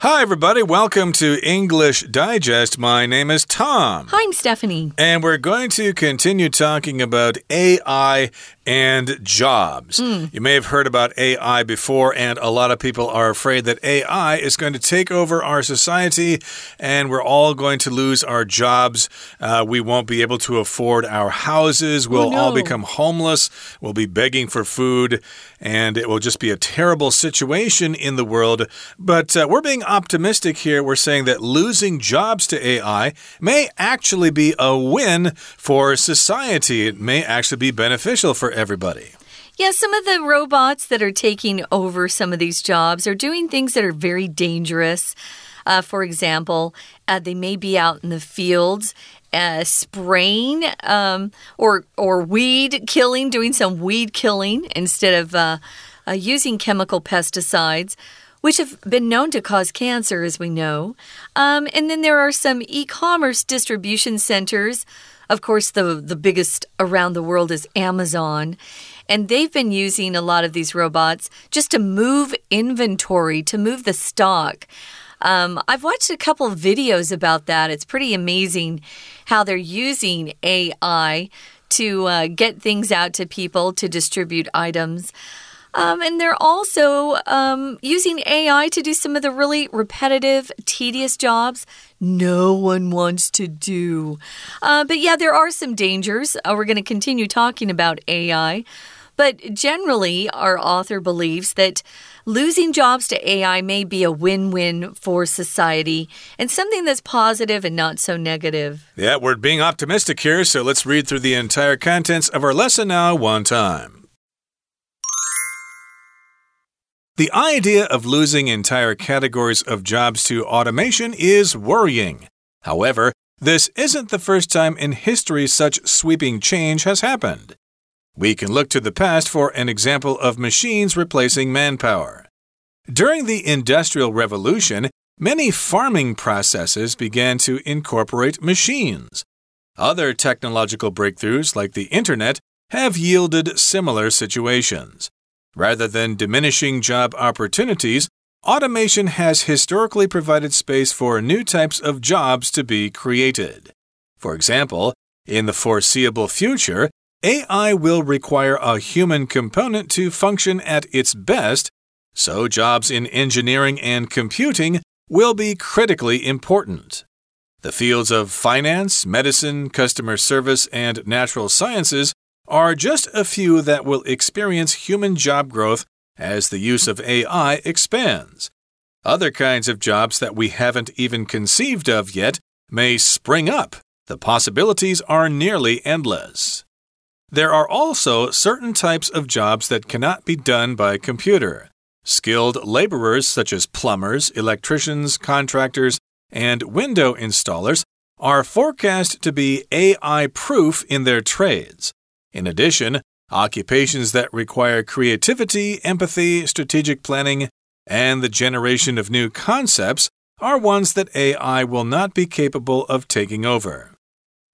Hi, everybody. Welcome to English Digest. My name is Tom. Hi, I'm Stephanie. And we're going to continue talking about AI and jobs. Mm. You may have heard about AI before, and a lot of people are afraid that AI is going to take over our society and we're all going to lose our jobs. Uh, we won't be able to afford our houses. We'll oh, no. all become homeless. We'll be begging for food, and it will just be a terrible situation in the world. But uh, we're being optimistic here. We're saying that losing jobs to AI may actually be a win for society, it may actually be beneficial for everybody. Yeah, some of the robots that are taking over some of these jobs are doing things that are very dangerous. Uh, for example, uh, they may be out in the fields uh, spraying um, or or weed killing, doing some weed killing instead of uh, uh, using chemical pesticides. Which have been known to cause cancer, as we know. Um, and then there are some e commerce distribution centers of course, the, the biggest around the world is Amazon. And they've been using a lot of these robots just to move inventory, to move the stock. Um, I've watched a couple videos about that. It's pretty amazing how they're using AI to uh, get things out to people to distribute items. Um, and they're also um, using AI to do some of the really repetitive, tedious jobs no one wants to do. Uh, but yeah, there are some dangers. Uh, we're going to continue talking about AI. But generally, our author believes that losing jobs to AI may be a win win for society and something that's positive and not so negative. Yeah, we're being optimistic here, so let's read through the entire contents of our lesson now, one time. The idea of losing entire categories of jobs to automation is worrying. However, this isn't the first time in history such sweeping change has happened. We can look to the past for an example of machines replacing manpower. During the Industrial Revolution, many farming processes began to incorporate machines. Other technological breakthroughs, like the Internet, have yielded similar situations. Rather than diminishing job opportunities, automation has historically provided space for new types of jobs to be created. For example, in the foreseeable future, AI will require a human component to function at its best, so jobs in engineering and computing will be critically important. The fields of finance, medicine, customer service, and natural sciences are just a few that will experience human job growth as the use of AI expands. Other kinds of jobs that we haven't even conceived of yet may spring up. The possibilities are nearly endless. There are also certain types of jobs that cannot be done by computer. Skilled laborers such as plumbers, electricians, contractors, and window installers are forecast to be AI proof in their trades. In addition, occupations that require creativity, empathy, strategic planning, and the generation of new concepts are ones that AI will not be capable of taking over.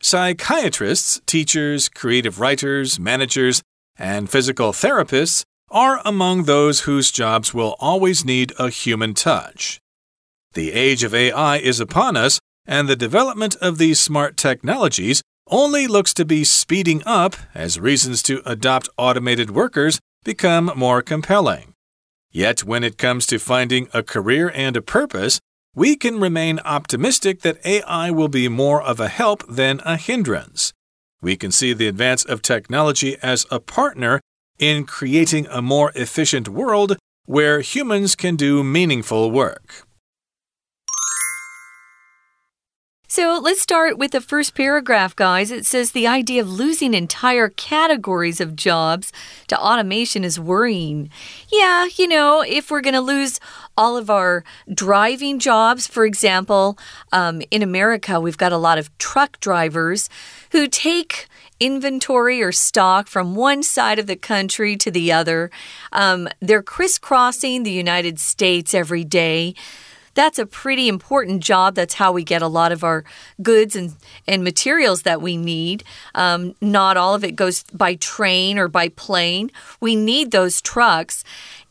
Psychiatrists, teachers, creative writers, managers, and physical therapists are among those whose jobs will always need a human touch. The age of AI is upon us, and the development of these smart technologies only looks to be speeding up as reasons to adopt automated workers become more compelling. Yet, when it comes to finding a career and a purpose, we can remain optimistic that AI will be more of a help than a hindrance. We can see the advance of technology as a partner in creating a more efficient world where humans can do meaningful work. So let's start with the first paragraph, guys. It says the idea of losing entire categories of jobs to automation is worrying. Yeah, you know, if we're going to lose all of our driving jobs, for example, um, in America, we've got a lot of truck drivers who take inventory or stock from one side of the country to the other. Um, they're crisscrossing the United States every day that's a pretty important job. That's how we get a lot of our goods and, and materials that we need. Um, not all of it goes by train or by plane. We need those trucks.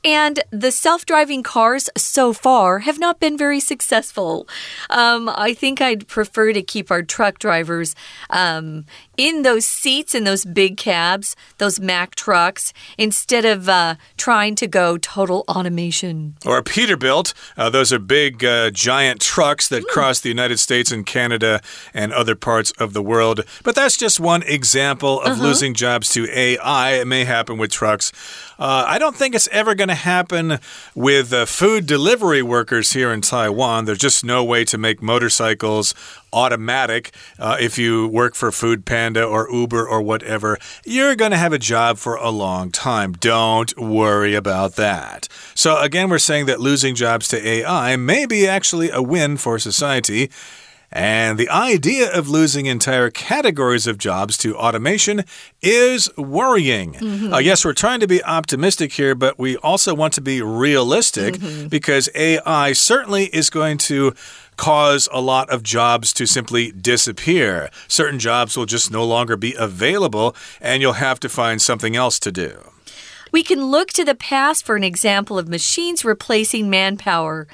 And the self driving cars so far have not been very successful. Um, I think I'd prefer to keep our truck drivers um, in those seats in those big cabs, those Mack trucks, instead of uh, trying to go total automation. Or Peterbilt. Uh, those are big, uh, giant trucks that mm. cross the United States and Canada and other parts of the world. But that's just one example of -huh. losing jobs to AI. It may happen with trucks. Uh, I don't think it's ever going to happen with uh, food delivery workers here in Taiwan. There's just no way to make motorcycles automatic. Uh, if you work for Food Panda or Uber or whatever, you're going to have a job for a long time. Don't worry about that. So, again, we're saying that losing jobs to AI may be actually a win for society. And the idea of losing entire categories of jobs to automation is worrying. Mm -hmm. uh, yes, we're trying to be optimistic here, but we also want to be realistic mm -hmm. because AI certainly is going to cause a lot of jobs to simply disappear. Certain jobs will just no longer be available, and you'll have to find something else to do. We can look to the past for an example of machines replacing manpower.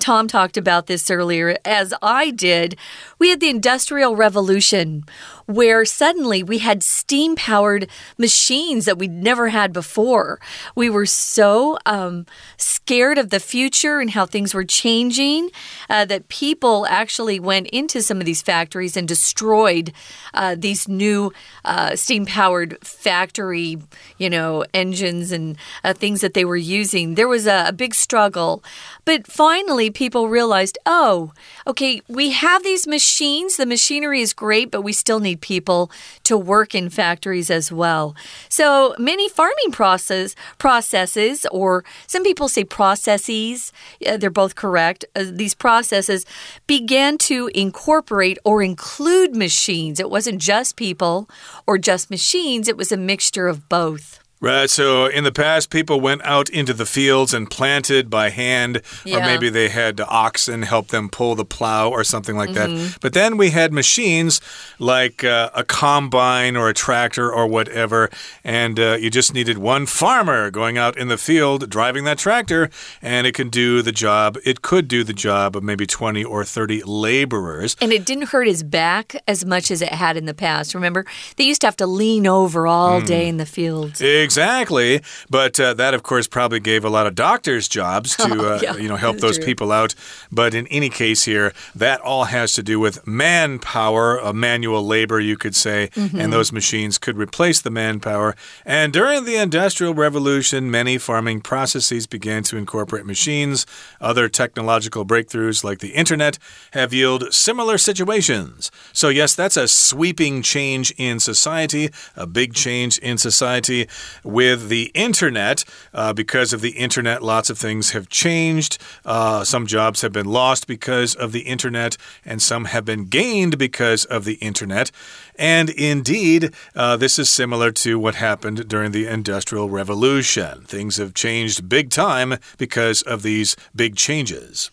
Tom talked about this earlier, as I did. We had the Industrial Revolution, where suddenly we had steam powered machines that we'd never had before. We were so um, scared of the future and how things were changing uh, that people actually went into some of these factories and destroyed uh, these new uh, steam powered factory, you know, engines and uh, things that they were using. There was a, a big struggle. But finally, people realized oh, okay, we have these machines. The machinery is great, but we still need people to work in factories as well. So many farming process, processes, or some people say processes, they're both correct. Uh, these processes began to incorporate or include machines. It wasn't just people or just machines, it was a mixture of both. Right. So in the past, people went out into the fields and planted by hand, yeah. or maybe they had oxen help them pull the plow or something like mm -hmm. that. Mm-hmm. But then we had machines like uh, a combine or a tractor or whatever, and uh, you just needed one farmer going out in the field driving that tractor, and it can do the job. It could do the job of maybe 20 or 30 laborers. And it didn't hurt his back as much as it had in the past. Remember, they used to have to lean over all mm. day in the fields. Exactly. But uh, that, of course, probably gave a lot of doctors jobs to, uh, yeah, you know, help those true. people out. But in any case here, that all has to do with manpower, a manual labor, you could say. Mm -hmm. And those machines could replace the manpower. And during the Industrial Revolution, many farming processes began to incorporate machines. Other technological breakthroughs like the internet have yielded similar situations. So, yes, that's a sweeping change in society, a big change in society with the internet. Uh, because of the internet, lots of things have changed. Uh, some jobs have been lost because of the internet, and some have been gained because of the internet. And indeed, uh, this is similar to what happened during the Industrial Revolution. Things have changed big time because of these big changes.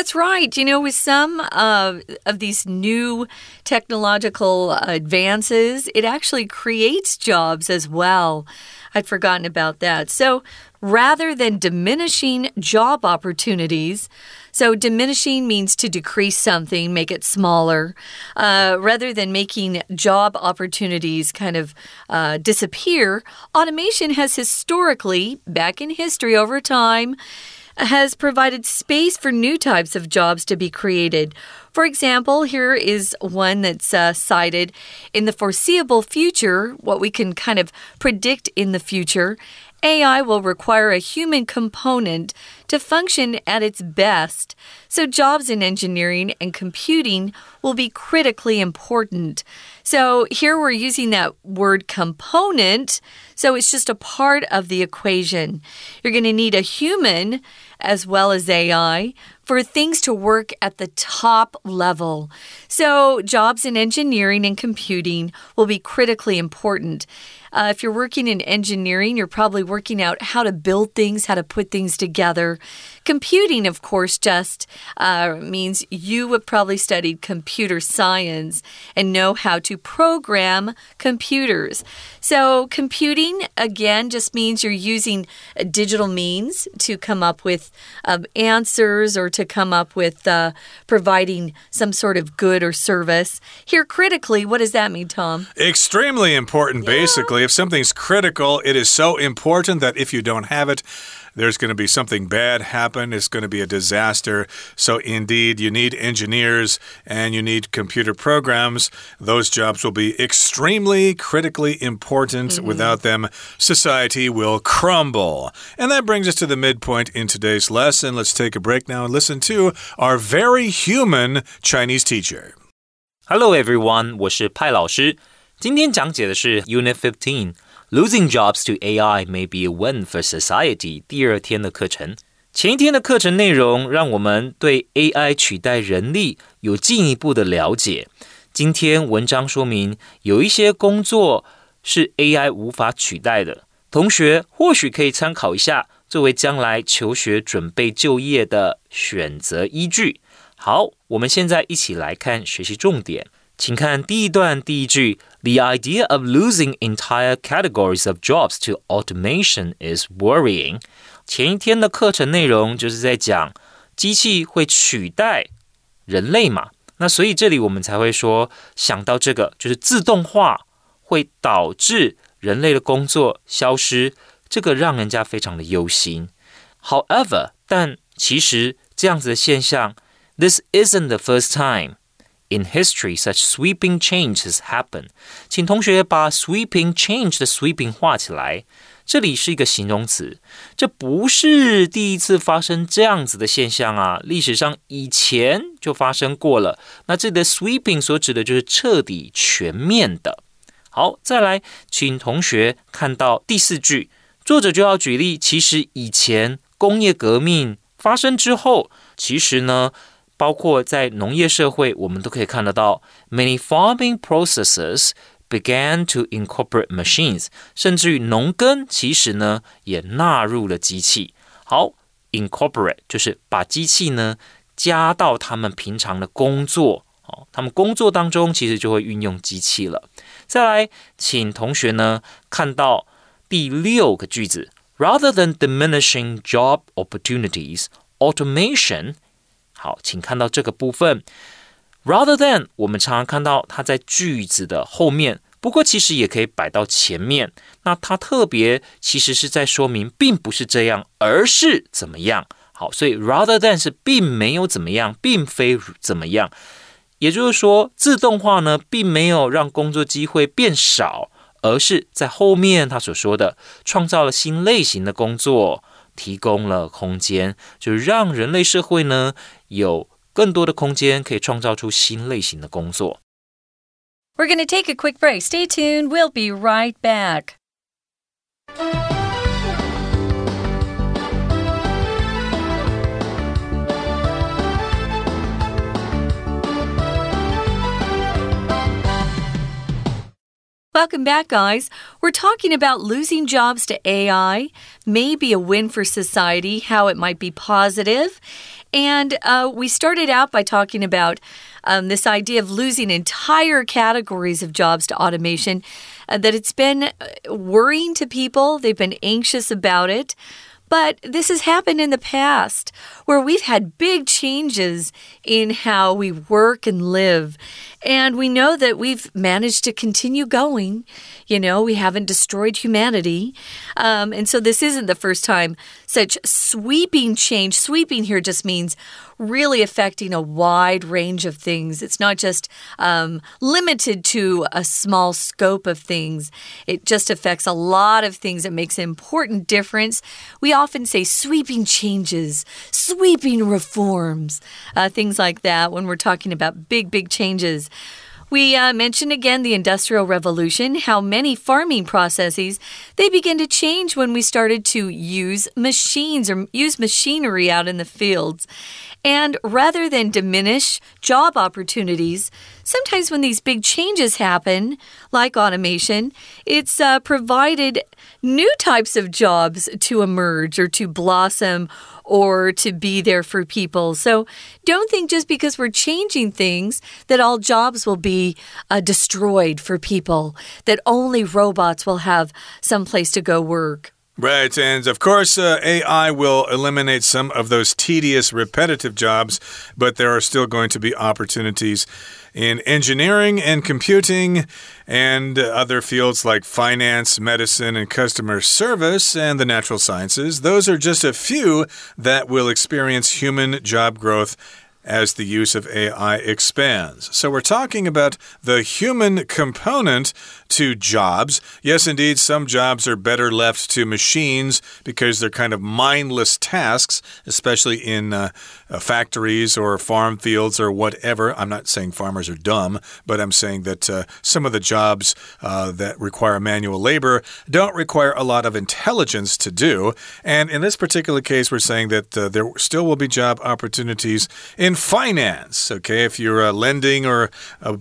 That's right. You know, with some uh, of these new technological advances, it actually creates jobs as well. I'd forgotten about that. So rather than diminishing job opportunities, so diminishing means to decrease something, make it smaller, uh, rather than making job opportunities kind of uh, disappear. Automation has historically, back in history over time, has provided space for new types of jobs to be created. For example, here is one that's uh, cited in the foreseeable future, what we can kind of predict in the future. AI will require a human component to function at its best, so jobs in engineering and computing will be critically important. So here we're using that word component, so it's just a part of the equation. You're going to need a human as well as AI for things to work at the top level. So, jobs in engineering and computing will be critically important. Uh, if you're working in engineering, you're probably working out how to build things, how to put things together. Computing, of course, just uh, means you would probably studied computer science and know how to program computers. So, computing, again, just means you're using digital means to come up with um, answers or to come up with uh, providing some sort of good or service. Here, critically, what does that mean, Tom? Extremely important, yeah. basically. If something's critical, it is so important that if you don't have it, there's going to be something bad happen. It's going to be a disaster. So, indeed, you need engineers and you need computer programs. Those jobs will be extremely critically important. Mm -hmm. Without them, society will crumble. And that brings us to the midpoint in today's lesson. Let's take a break now and listen to our very human Chinese teacher. Hello, everyone. 我是派老师。今天讲解的是 Unit Fifteen。 Losing jobs to AI may be a win for society。第二天的课程，前一天的课程内容让我们对 AI 取代人力有进一步的了解。今天文章说明有一些工作是 AI 无法取代的，同学或许可以参考一下，作为将来求学准备就业的选择依据。好，我们现在一起来看学习重点。请看第一段第一句：The idea of losing entire categories of jobs to automation is worrying。前一天的课程内容就是在讲机器会取代人类嘛，那所以这里我们才会说想到这个就是自动化会导致人类的工作消失，这个让人家非常的忧心。However，但其实这样子的现象，this isn't the first time。In history, such sweeping changes happen。请同学把 sweeping change 的 sweeping 画起来。这里是一个形容词，这不是第一次发生这样子的现象啊！历史上以前就发生过了。那这里的 sweeping 所指的就是彻底、全面的。好，再来，请同学看到第四句，作者就要举例，其实以前工业革命发生之后，其实呢。包括在农业社会，我们都可以看得到，many farming processes began to incorporate machines，甚至于农耕其实呢也纳入了机器。好，incorporate 就是把机器呢加到他们平常的工作，哦，他们工作当中其实就会运用机器了。再来，请同学呢看到第六个句子，rather than diminishing job opportunities，automation 好，请看到这个部分，rather than，我们常常看到它在句子的后面，不过其实也可以摆到前面。那它特别其实是在说明，并不是这样，而是怎么样。好，所以 rather than 是并没有怎么样，并非怎么样。也就是说，自动化呢，并没有让工作机会变少，而是在后面他所说的，创造了新类型的工作。提供了空间，就让人类社会呢有更多的空间，可以创造出新类型的工作。We're going to take a quick break. Stay tuned. We'll be right back. Welcome back, guys. We're talking about losing jobs to AI, maybe a win for society, how it might be positive. And uh, we started out by talking about um, this idea of losing entire categories of jobs to automation, uh, that it's been uh, worrying to people, they've been anxious about it. But this has happened in the past where we've had big changes in how we work and live. And we know that we've managed to continue going. You know, we haven't destroyed humanity. Um, and so this isn't the first time such sweeping change. Sweeping here just means really affecting a wide range of things. It's not just um, limited to a small scope of things, it just affects a lot of things. It makes an important difference. We often say sweeping changes, sweeping reforms, uh, things like that when we're talking about big, big changes. We uh, mentioned again the Industrial Revolution, how many farming processes they began to change when we started to use machines or use machinery out in the fields. And rather than diminish job opportunities, sometimes when these big changes happen, like automation, it's uh, provided new types of jobs to emerge or to blossom or to be there for people. So don't think just because we're changing things that all jobs will be uh, destroyed for people, that only robots will have some place to go work. Right, and of course, uh, AI will eliminate some of those tedious, repetitive jobs, but there are still going to be opportunities in engineering and computing and other fields like finance, medicine, and customer service and the natural sciences. Those are just a few that will experience human job growth as the use of AI expands. So, we're talking about the human component to jobs. Yes, indeed, some jobs are better left to machines because they're kind of mindless tasks, especially in uh, uh, factories or farm fields or whatever. I'm not saying farmers are dumb, but I'm saying that uh, some of the jobs uh, that require manual labor don't require a lot of intelligence to do. And in this particular case, we're saying that uh, there still will be job opportunities in finance. Okay, if you're uh, lending or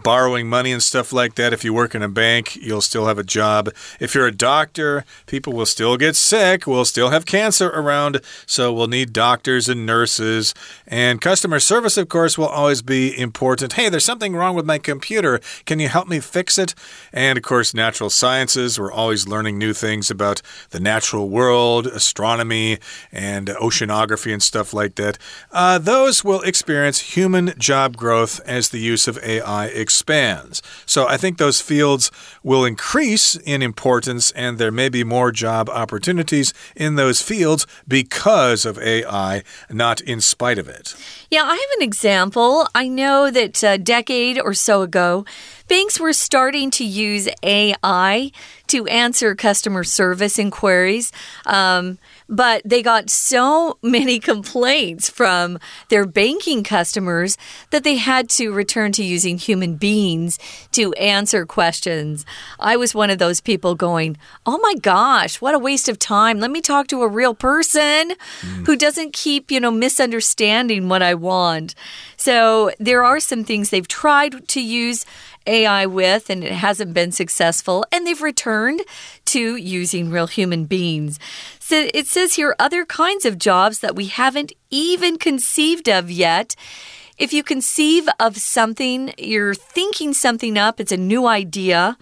borrowing money and stuff like that, if you work in a bank, you'll still have a job. If you're a doctor, people will still get sick. We'll still have cancer around, so we'll need doctors and nurses. And customer service, of course, will always be important. Hey, there's something wrong with my computer. Can you help me fix it? And of course, natural sciences. We're always learning new things about the natural world, astronomy, and oceanography and stuff like that. Uh, those will experience human job growth as the use of AI expands. So I think those fields will increase in importance, and there may be more job opportunities in those fields because of AI, not in spite of it. Yeah, I have an example. I know that a decade or so ago, banks were starting to use AI to answer customer service inquiries. Um, but they got so many complaints from their banking customers that they had to return to using human beings to answer questions. I was one of those people going, Oh my gosh, what a waste of time. Let me talk to a real person mm. who doesn't keep, you know, misunderstanding what I want. So there are some things they've tried to use AI with and it hasn't been successful, and they've returned to using real human beings. So it says here other kinds of jobs that we haven't even conceived of yet. If you conceive of something, you're thinking something up, it's a new idea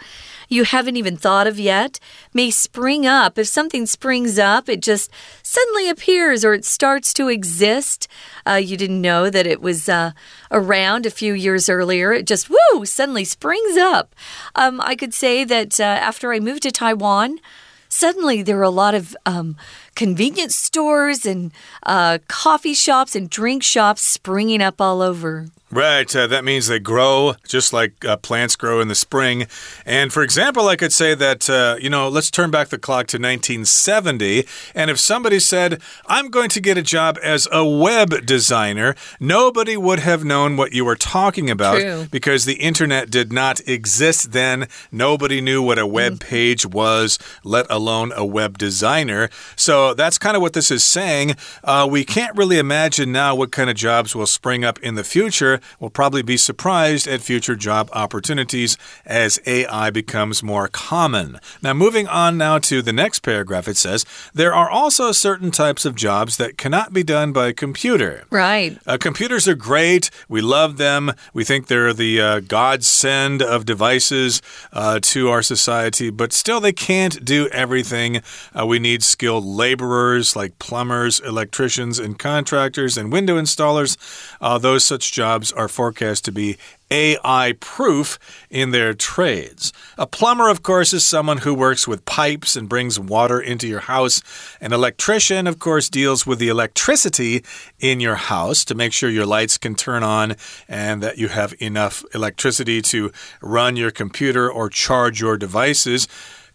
you haven't even thought of yet may spring up. If something springs up, it just suddenly appears or it starts to exist. Uh, you didn't know that it was uh, around a few years earlier. It just, woo, suddenly springs up. Um, I could say that uh, after I moved to Taiwan, suddenly there were a lot of um, convenience stores and uh, coffee shops and drink shops springing up all over. Right. Uh, that means they grow just like uh, plants grow in the spring. And for example, I could say that, uh, you know, let's turn back the clock to 1970. And if somebody said, I'm going to get a job as a web designer, nobody would have known what you were talking about True. because the internet did not exist then. Nobody knew what a web mm. page was, let alone a web designer. So that's kind of what this is saying. Uh, we can't really imagine now what kind of jobs will spring up in the future will probably be surprised at future job opportunities as AI becomes more common. Now, moving on now to the next paragraph, it says there are also certain types of jobs that cannot be done by a computer. Right. Uh, computers are great. We love them. We think they're the uh, godsend of devices uh, to our society, but still, they can't do everything. Uh, we need skilled laborers like plumbers, electricians, and contractors and window installers. Uh, those such jobs jobs are forecast to be AI proof in their trades. A plumber, of course, is someone who works with pipes and brings water into your house. An electrician, of course, deals with the electricity in your house to make sure your lights can turn on and that you have enough electricity to run your computer or charge your devices.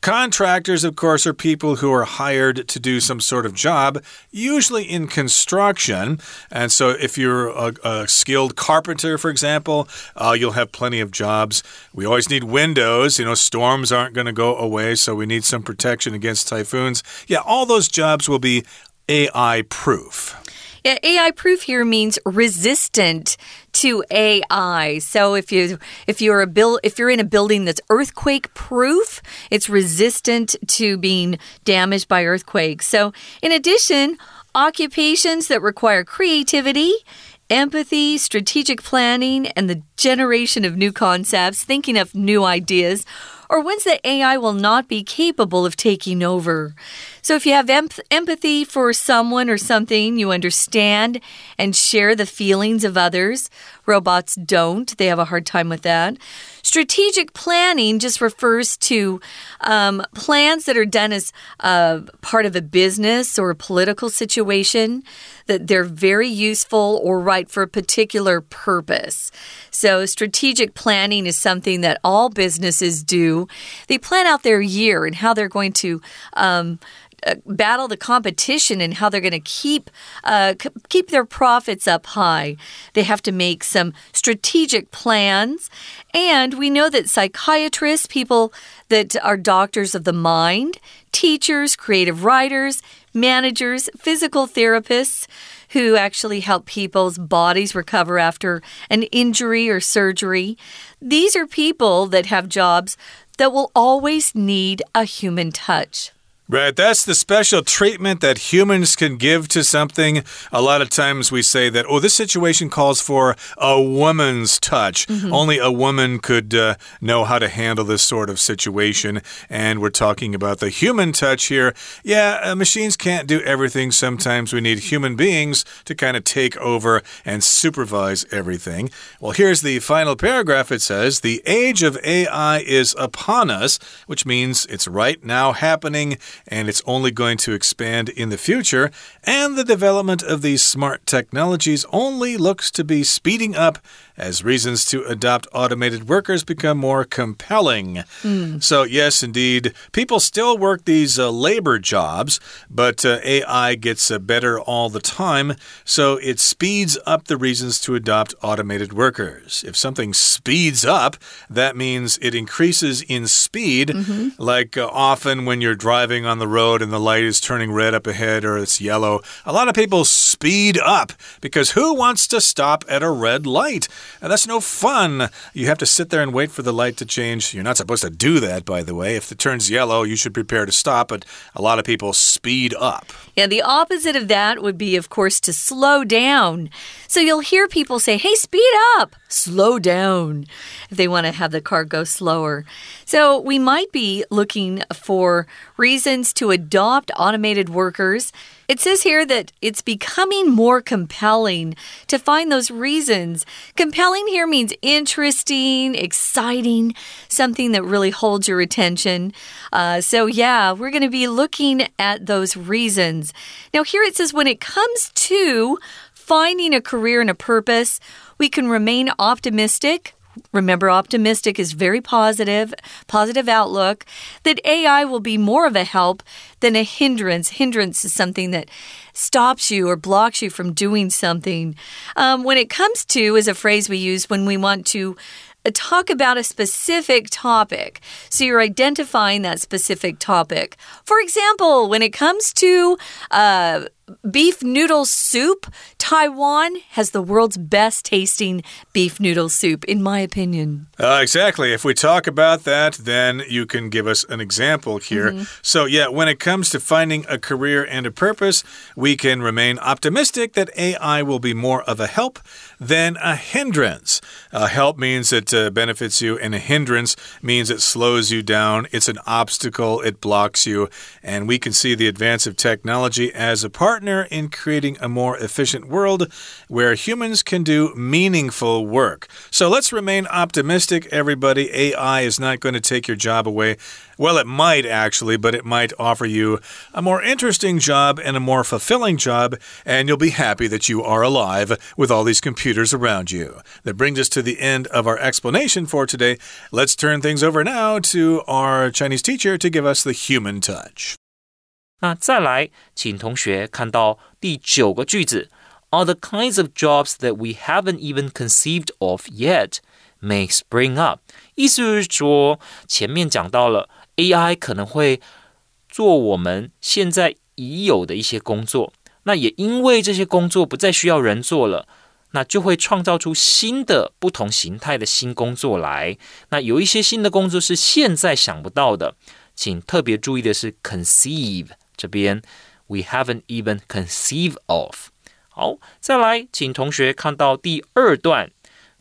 Contractors, of course, are people who are hired to do some sort of job, usually in construction. And so, if you're a, a skilled carpenter, for example, uh, you'll have plenty of jobs. We always need windows. You know, storms aren't going to go away, so we need some protection against typhoons. Yeah, all those jobs will be AI proof. Yeah, AI proof here means resistant to AI. So if you if you're a build if you're in a building that's earthquake proof, it's resistant to being damaged by earthquakes. So in addition, occupations that require creativity empathy, strategic planning, and the generation of new concepts, thinking of new ideas, or ones that AI will not be capable of taking over. So if you have em empathy for someone or something, you understand and share the feelings of others. Robots don't, they have a hard time with that. Strategic planning just refers to um, plans that are done as uh, part of a business or a political situation, that they're very useful or right for a particular purpose. So, strategic planning is something that all businesses do. They plan out their year and how they're going to. Um, uh, battle the competition and how they're going to keep uh, keep their profits up high. They have to make some strategic plans, and we know that psychiatrists, people that are doctors of the mind, teachers, creative writers, managers, physical therapists who actually help people's bodies recover after an injury or surgery. These are people that have jobs that will always need a human touch. Right, that's the special treatment that humans can give to something. A lot of times we say that, oh, this situation calls for a woman's touch. Mm -hmm. Only a woman could uh, know how to handle this sort of situation. And we're talking about the human touch here. Yeah, uh, machines can't do everything. Sometimes we need human beings to kind of take over and supervise everything. Well, here's the final paragraph. It says, The age of AI is upon us, which means it's right now happening and it's only going to expand in the future. And the development of these smart technologies only looks to be speeding up as reasons to adopt automated workers become more compelling. Mm. So, yes, indeed, people still work these uh, labor jobs, but uh, AI gets uh, better all the time, so it speeds up the reasons to adopt automated workers. If something speeds up, that means it increases in speed, mm -hmm. like uh, often when you're driving on the road and the light is turning red up ahead or it's yellow. A lot of people speed up because who wants to stop at a red light? And that's no fun. You have to sit there and wait for the light to change. You're not supposed to do that, by the way. If it turns yellow, you should prepare to stop, but a lot of people speed up. Yeah, the opposite of that would be, of course, to slow down. So you'll hear people say, hey, speed up, slow down, if they want to have the car go slower. So we might be looking for reasons to adopt automated workers. It says here that it's becoming more compelling to find those reasons. Compelling here means interesting, exciting, something that really holds your attention. Uh, so, yeah, we're going to be looking at those reasons. Now, here it says when it comes to finding a career and a purpose, we can remain optimistic Remember, optimistic is very positive, positive outlook, that AI will be more of a help than a hindrance. Hindrance is something that stops you or blocks you from doing something. Um, when it comes to, is a phrase we use when we want to uh, talk about a specific topic. So you're identifying that specific topic. For example, when it comes to uh, beef noodle soup, Taiwan has the world's best tasting beef noodle soup, in my opinion. Uh, exactly. If we talk about that, then you can give us an example here. Mm -hmm. So, yeah, when it comes to finding a career and a purpose, we can remain optimistic that AI will be more of a help than a hindrance. A help means it uh, benefits you, and a hindrance means it slows you down. It's an obstacle, it blocks you. And we can see the advance of technology as a partner in creating a more efficient world where humans can do meaningful work. So let's remain optimistic, everybody. AI is not going to take your job away. Well, it might actually, but it might offer you a more interesting job and a more fulfilling job, and you'll be happy that you are alive with all these computers around you. That brings us to the end of our explanation for today. Let's turn things over now to our Chinese teacher to give us the human touch. 那再来，请同学看到第九个句子，are the kinds of jobs that we haven't even conceived of yet may spring up。意思就是说，前面讲到了 AI 可能会做我们现在已有的一些工作，那也因为这些工作不再需要人做了，那就会创造出新的不同形态的新工作来。那有一些新的工作是现在想不到的，请特别注意的是 conceive 这边，we haven't even conceive of。好，再来，请同学看到第二段，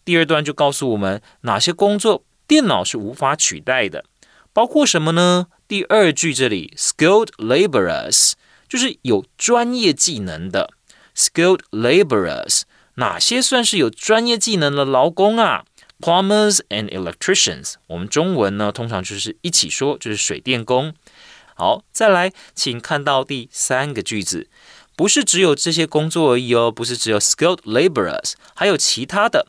第二段就告诉我们哪些工作电脑是无法取代的，包括什么呢？第二句这里，skilled laborers。就是有专业技能的 skilled laborers，哪些算是有专业技能的劳工啊？Plumbers and electricians，我们中文呢通常就是一起说，就是水电工。好，再来，请看到第三个句子，不是只有这些工作而已哦，不是只有 skilled laborers，还有其他的。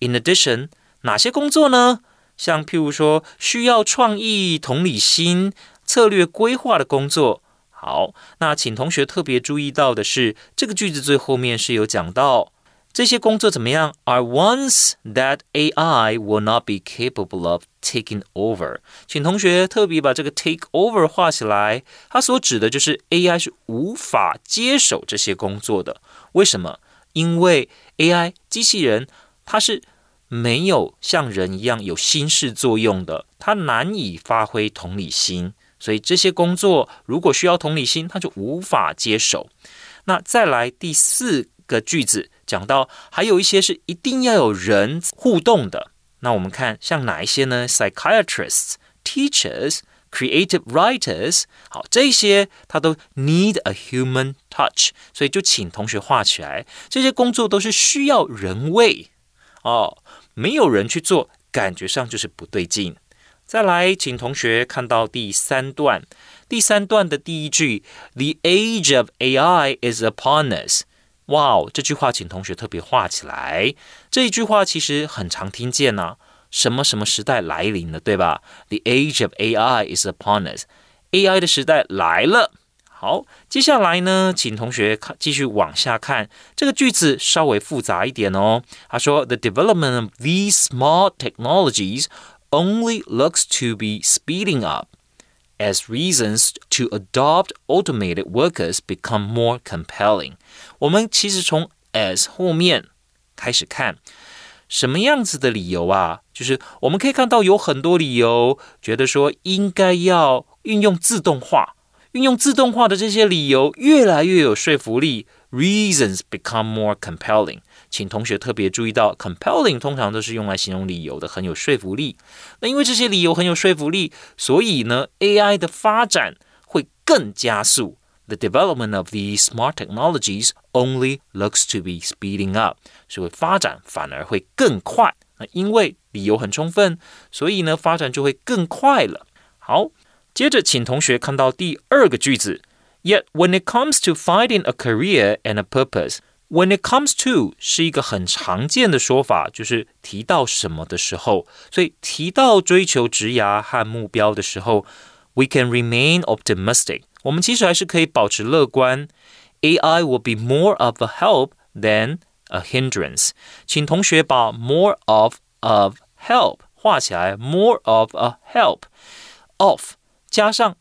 In addition，哪些工作呢？像譬如说需要创意、同理心、策略规划的工作。好，那请同学特别注意到的是，这个句子最后面是有讲到这些工作怎么样？Are ones that AI will not be capable of taking over。请同学特别把这个 take over 画起来，它所指的就是 AI 是无法接手这些工作的。为什么？因为 AI 机器人它是没有像人一样有心事作用的，它难以发挥同理心。所以这些工作如果需要同理心，它就无法接手。那再来第四个句子讲到，还有一些是一定要有人互动的。那我们看像哪一些呢？Psychiatrists、teachers、creative writers，好，这些他都 need a human touch。所以就请同学画起来，这些工作都是需要人为哦，没有人去做，感觉上就是不对劲。再来，请同学看到第三段。第三段的第一句：“The age of AI is upon us。”哇哦，这句话请同学特别画起来。这一句话其实很常听见呢。什么什么时代来临了，对吧？The age of AI is upon us。AI 的时代来了。好，接下来呢，请同学看，继续往下看。这个句子稍微复杂一点哦。他说：“The development of these small technologies。” only looks to be speeding up as reasons to adopt automated workers become more compelling。 我们其实从 as 后面开始看，什么样子的理由啊？就是我们可以看到有很多理由，觉得说应该要运用自动化，运用自动化的这些理由越来越有说服力。Reasons become more compelling。请同学特别注意到，compelling 通常都是用来形容理由的，很有说服力。那因为这些理由很有说服力，所以呢，AI 的发展会更加速。The development of these smart technologies only looks to be speeding up，所以发展反而会更快。那因为理由很充分，所以呢，发展就会更快了。好，接着请同学看到第二个句子。Yet when it comes to finding a career and a purpose, when it comes to 是一个很常见的说法，就是提到什么的时候，所以提到追求职涯和目标的时候 ，we can remain optimistic。我们其实还是可以保持乐观。AI will be more of a help than a hindrance。请同学把 more of of help 画起来，more of a help of 加上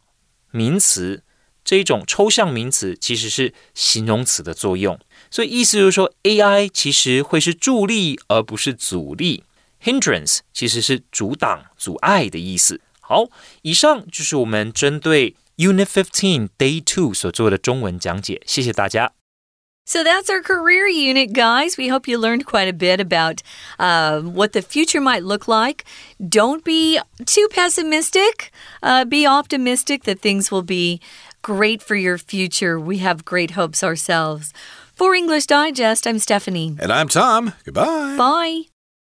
名词。这一种抽象名词其实是形容词的作用，所以意思就是说，AI 其实会是助力而不是阻力。Hindrance 其实是阻挡、阻碍的意思。 好，以上就是我们针对 Unit Fifteen Day Two 所做的中文讲解，谢谢大家。So that's our career unit, guys. We hope you learned quite a bit about uh, what the future might look like. Don't be too pessimistic. Uh, be optimistic that things will be great for your future. We have great hopes ourselves. For English Digest, I'm Stephanie. And I'm Tom. Goodbye. Bye.